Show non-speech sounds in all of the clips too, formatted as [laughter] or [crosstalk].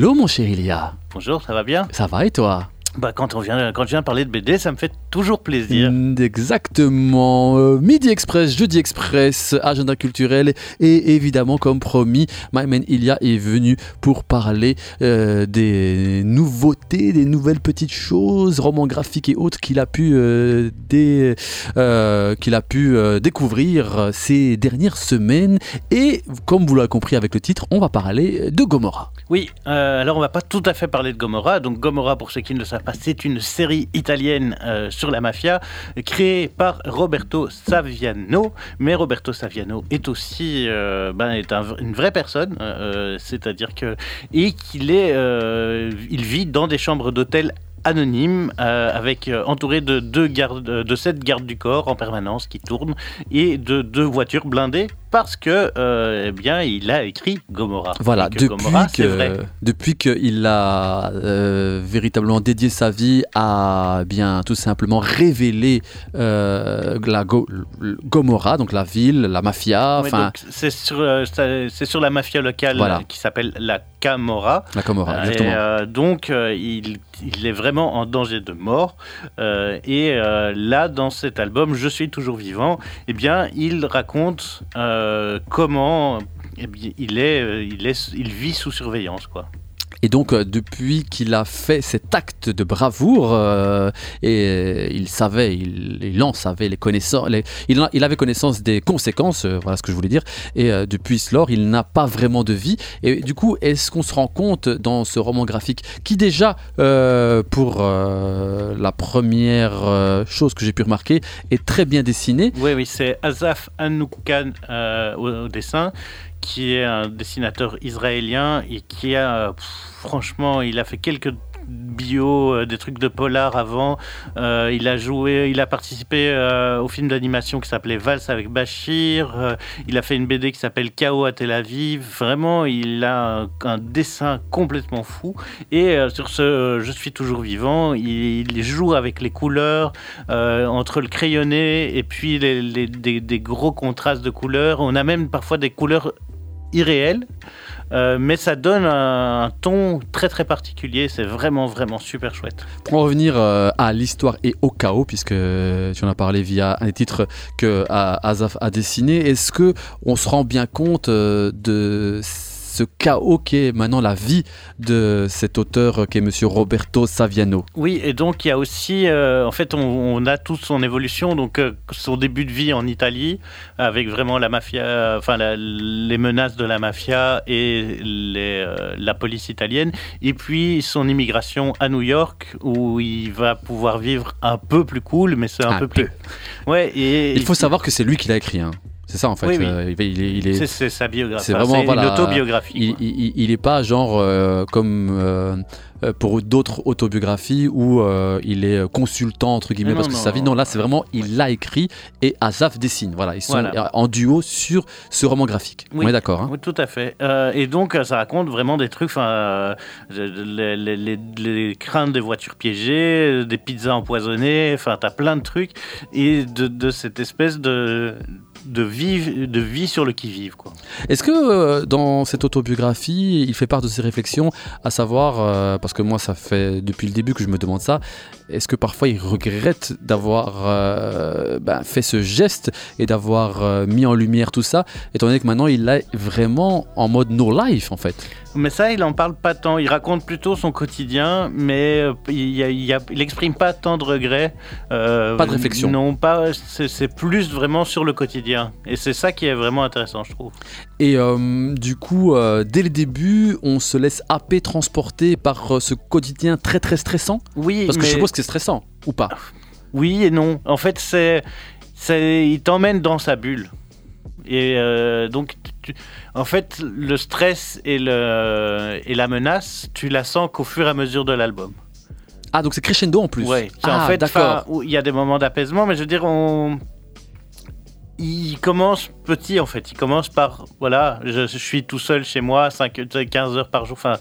Hello mon cher Ilia, Bonjour, ça va bien? Ça va et toi? Bah, quand, on vient, quand je viens parler de BD, ça me fait toujours plaisir. Mm, Exactement. Euh, Midi Express, Jeudi Express, agenda culturel et évidemment comme promis, My Man Ilia est venu pour parler euh, des nouveautés, des nouvelles petites choses, romans graphiques et autres qu'il a pu, euh, qu'il a pu découvrir ces dernières semaines. Et comme vous l'avez compris avec le titre, on va parler de Gomorrah. Oui, alors on va pas tout à fait parler de Gomorrah. Donc Gomorrah, pour ceux qui ne le savent pas, c'est une série italienne euh, sur la mafia créée par Roberto Saviano. Mais Roberto Saviano est aussi euh, ben, une vraie personne, euh, c'est-à-dire que et qu'il est, il vit dans des chambres d'hôtel anonymes euh, avec entouré de de sept gardes du corps en permanence qui tournent et de deux voitures blindées parce que euh, eh bien il a écrit Gomorrah Voilà, que depuis Gomorrah, vrai. que depuis qu'il a euh, véritablement dédié sa vie à bien tout simplement révéler euh, la Go- Gomorrah, donc la ville, la mafia, c'est sur, la mafia locale Voilà. qui s'appelle la Camorra. la Euh, exactement. et, donc, il, il est vraiment en danger de mort. Et là, dans cet album, Je suis toujours vivant, eh bien, il raconte euh, comment eh bien, il, est, euh, il, est, il vit sous surveillance. Quoi. Et donc, euh, depuis qu'il a fait cet acte de bravoure, euh, il savait, il, en savait les connaissances, il, avait connaissance des conséquences, euh, voilà ce que je voulais dire, et euh, depuis lors, il n'a pas vraiment de vie. Et du coup, est-ce qu'on se rend compte dans ce roman graphique, qui déjà, pour la première chose que j'ai pu remarquer, est très bien dessiné, Oui, oui, c'est Azaf Anoukan au dessin, qui est un dessinateur israélien et qui a, pff, franchement, il a fait quelques bio, euh, des trucs de polar avant. Euh, il a joué, il a participé euh, au film d'animation qui s'appelait Valse avec Bachir. Il a fait une BD qui s'appelle Chaos à Tel Aviv. Vraiment, il a un, dessin complètement fou. Et sur ce Je suis toujours vivant, il, joue avec les couleurs, entre le crayonné et puis les, des gros contrastes de couleurs. On a même parfois des couleurs irréelles. Euh, mais ça donne un, ton très très particulier, c'est vraiment vraiment super chouette. Pour en revenir euh, à l'histoire et au chaos, puisque euh, tu en as parlé via un des titres que Azaf a dessiné, est-ce que on se rend bien compte de ce chaos qu'est maintenant la vie de cet auteur qui est Monsieur Roberto Saviano Oui, et donc il y a aussi, euh, en fait, on, on a toute son évolution, donc euh, son début de vie en Italie, avec vraiment la mafia, enfin la- les menaces de la mafia et les, euh, la police italienne, et puis son immigration à New York, où il va pouvoir vivre un peu plus cool, mais c'est un, Un peu, peu. plus. Ouais, et Il faut savoir que c'est lui qui l'a écrit. hein. C'est ça en fait. Oui, oui. Euh, il, il est- il est- c'est c'est sa biographie, c'est vraiment, c'est voilà, une autobiographie. il, quoi. il, il est pas genre euh, comme euh, pour d'autres autobiographies où il est consultant entre guillemets Non, parce que non, sa vie. non. Là c'est vraiment il l'a écrit et Azaf dessine. Voilà, ils sont Voilà. en duo sur ce roman graphique. Oui. On est d'accord. hein Oui, tout à fait. Et donc, ça raconte vraiment des trucs, les, les, les- les craintes des voitures piégées, des pizzas empoisonnées, enfin, t'as plein de trucs, et de, de cette espèce de, de, vie, de vie sur le qui-vive. Est-ce que euh, dans cette autobiographie, il fait part de ses réflexions, à savoir, euh, parce que moi ça fait depuis le début que je me demande ça, est-ce que parfois il regrette d'avoir euh, ben, fait ce geste et d'avoir mis en lumière tout ça, étant donné que maintenant il est vraiment en mode no life en fait? Mais ça, il en parle pas tant. Il raconte plutôt son quotidien, mais euh, il, y a- il, y a- il exprime pas tant de regrets. euh, Pas de réflexion. Non, pas. C'est plus vraiment sur le quotidien. Et c'est ça qui est vraiment intéressant, je trouve. Et euh, du coup, euh, dès le début, on se laisse happer, transporter par ce quotidien très très stressant? Oui, Parce que je mais- suppose que c'est stressant, ou pas? Oui et non. En fait, c'est, c'est, il t'emmène dans sa bulle. Et donc, tu- en fait, le stress et, le, et la menace, tu la sens qu'au fur et à mesure de l'album. Ah, donc c'est crescendo en plus. C'est Ah, en fait, il y a des moments d'apaisement, mais je veux dire, on, il commence petit en fait. Il commence par, voilà, je, je suis tout seul chez moi, 5, 15 heures par jour. Enfin,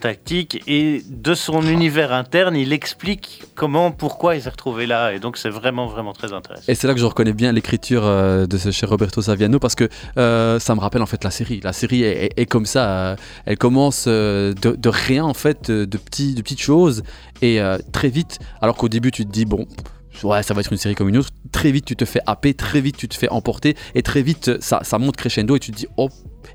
tactique et de son univers interne, il explique comment, pourquoi il s'est retrouvé là. Et donc c'est vraiment, vraiment très intéressant. Et c'est là que je reconnais bien l'écriture euh, de ce cher Roberto Saviano parce que euh, ça me rappelle en fait la série. La série est, comme ça. Euh, elle commence de, rien en fait, de, petits, de petites choses et très vite, alors qu'au début tu te dis bon ouais, ça va être une série comme une autre. Très vite, tu te fais happer, très vite, tu te fais emporter, et très vite, ça, ça monte crescendo, et tu te dis, oh,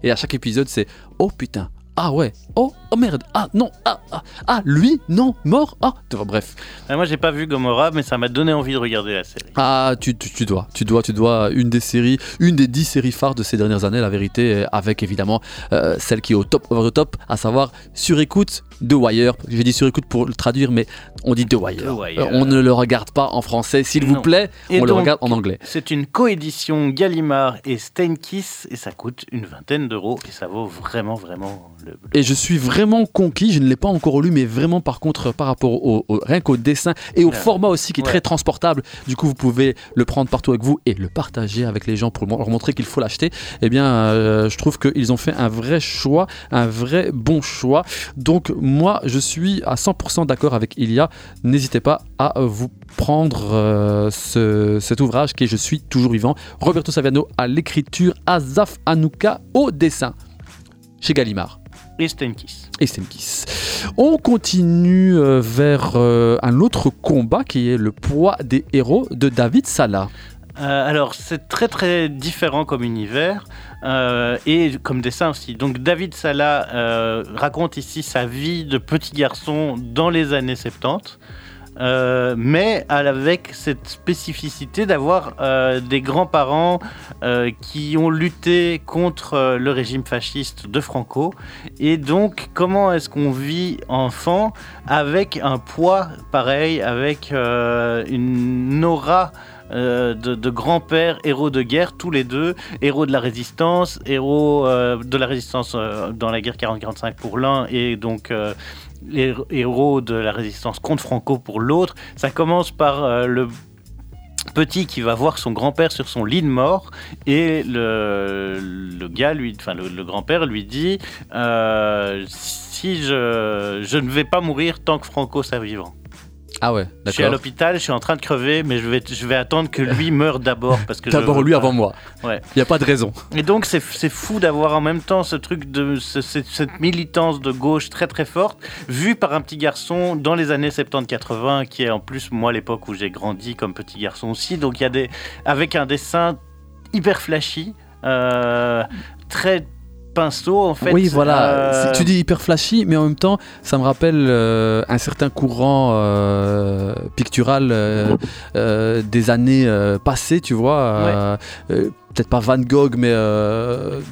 et à chaque épisode, c'est, oh putain, ah ouais, oh, oh merde, ah non, ah, ah, ah lui, non, mort, ah, bref. Ah, moi j'ai pas vu Gomorrah, mais ça m'a donné envie de regarder la série. Ah, tu, tu, dois, tu dois, tu dois, une des séries, une des dix séries phares de ces dernières années, la vérité, avec évidemment euh, celle qui est au top over the top, à savoir sur écoute The Wire. J'ai dit sur écoute pour le traduire, mais on dit The Wire. Euh, on ne le regarde pas en français, s'il vous plaît, on le regarde en anglais. C'est une coédition Gallimard et Steinkiss, et ça coûte une vingtaine d'euros, et ça vaut vraiment, vraiment le. Et je suis vraiment conquis, je ne l'ai pas encore lu, mais vraiment par contre, par rapport au, rien qu'au dessin et au format aussi qui est très transportable, du coup vous pouvez le prendre partout avec vous et le partager avec les gens pour leur montrer qu'il faut l'acheter. Eh bien, euh, je trouve qu'ils ont fait un vrai choix, un vrai bon choix. Donc, moi, je suis à 100% d'accord avec Ilia. N'hésitez pas à vous prendre euh, cet ouvrage qui est Je suis toujours vivant. Roberto Saviano à l'écriture, Azaf Anouka au dessin. Chez Gallimard. Et. On continue euh, vers euh, un autre combat qui est le poids des héros de David Salah. alors c'est très très différent comme univers. Euh, et comme dessin aussi. Donc David Sala euh, raconte ici sa vie de petit garçon dans les années 70. Euh, mais avec cette spécificité d'avoir des grands-parents qui ont lutté contre le régime fasciste de Franco. Et donc, comment est-ce qu'on vit enfant avec un poids pareil, avec une aura euh, de, grands-pères, héros de guerre, tous les deux, héros de la résistance, héros euh, de la résistance euh, dans la guerre 40-45 pour l'un, et donc les héros de la résistance contre Franco pour l'autre. Ça commence par le petit qui va voir son grand-père sur son lit de mort et le, gars, lui, enfin le, grand-père lui dit si je, je ne vais pas mourir tant que Franco soit vivant. Ah ouais, Je suis à l'hôpital, je suis en train de crever, mais je vais, je vais attendre que lui [laughs] meure d'abord. parce que D'abord lui avant moi. Ouais. Il n'y a pas de raison. Et donc c'est fou d'avoir en même temps ce truc de cette militance de gauche très très forte, vue par un petit garçon dans les années 70-80, qui est en plus moi l'époque où j'ai grandi comme petit garçon aussi. Donc il y a des. avec un dessin hyper flashy. Euh, très pinceau en fait. Oui, voilà. Euh, tu dis hyper flashy, mais en même temps, ça me rappelle euh, un certain courant euh, pictural des années passées, tu vois. Peut-être pas Van Gogh, mais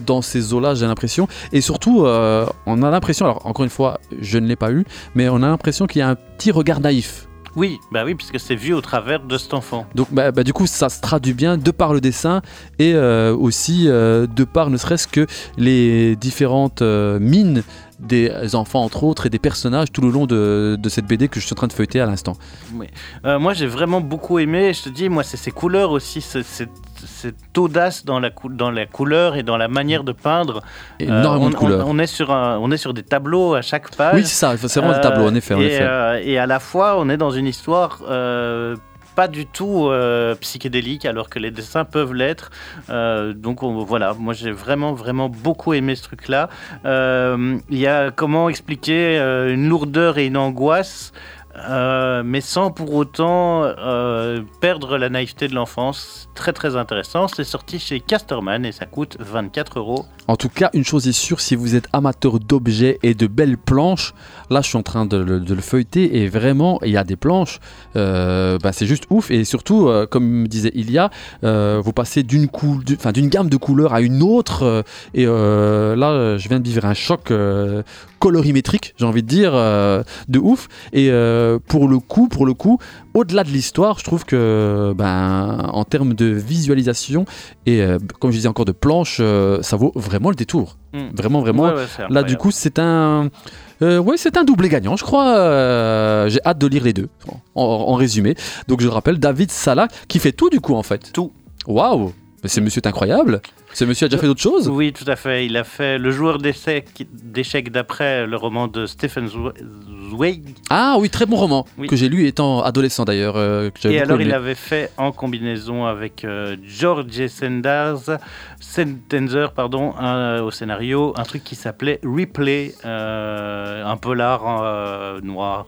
dans ces eaux-là, j'ai l'impression. Et surtout, on a l'impression, alors encore une fois, je ne l'ai pas eu, mais on a l'impression qu'il y a un petit regard naïf oui, bah oui, puisque c'est vu au travers de cet enfant. Donc bah, bah, du coup, ça se traduit bien de par le dessin et euh, aussi euh, de par ne serait-ce que les différentes euh, mines des enfants entre autres et des personnages tout le long de, cette BD que je suis en train de feuilleter à l'instant. Oui. moi j'ai vraiment beaucoup aimé, je te dis, moi c'est ces couleurs aussi, cette, audace dans la, dans la couleur et dans la manière de peindre. Énormément on, de couleurs. On, est sur on est sur des tableaux à chaque page. Oui, c'est ça, c'est vraiment des tableaux en effet. En et, effet. et, à la fois on est dans une histoire pas du tout euh, psychédélique alors que les dessins peuvent l'être. Euh, donc voilà, moi j'ai vraiment vraiment beaucoup aimé ce truc-là. Euh, il y a comment expliquer une lourdeur et une angoisse euh, mais sans pour autant euh, perdre la naïveté de l'enfance. Très très intéressant. C'est sorti chez Casterman et ça coûte 24 euros. En tout cas, une chose est sûre, si vous êtes amateur d'objets et de belles planches, là je suis en train de, le feuilleter et vraiment il y a des planches, euh, bah, c'est juste ouf. Et surtout, comme me disait Ilia, vous passez d'une d'une gamme de couleurs à une autre. et là, je viens de vivre un choc colorimétrique, j'ai envie de dire, de ouf. Et euh, pour le coup, pour le coup, au-delà de l'histoire, je trouve que, ben, en termes de visualisation et euh, comme je disais encore de planche, euh, ça vaut vraiment le détour. Hmm. Vraiment, vraiment. Là, du coup, c'est un. ouais, c'est un doublé gagnant, je crois. J'ai hâte de lire les deux, en, résumé. Donc, je rappelle, David Salah, qui fait tout, du coup, en fait. Tout. Waouh Mais ce monsieur est incroyable. Ce monsieur a déjà fait d'autres choses Oui, tout à fait. Il a fait Le joueur d'échecs d'après, le roman de Stephen Zweig. Ah oui, très bon roman, que j'ai lu étant adolescent d'ailleurs. Euh, et alors, il avait fait en combinaison avec euh, George Sanders, Sentenzer, pardon, au scénario, un truc qui s'appelait Replay, un polar noir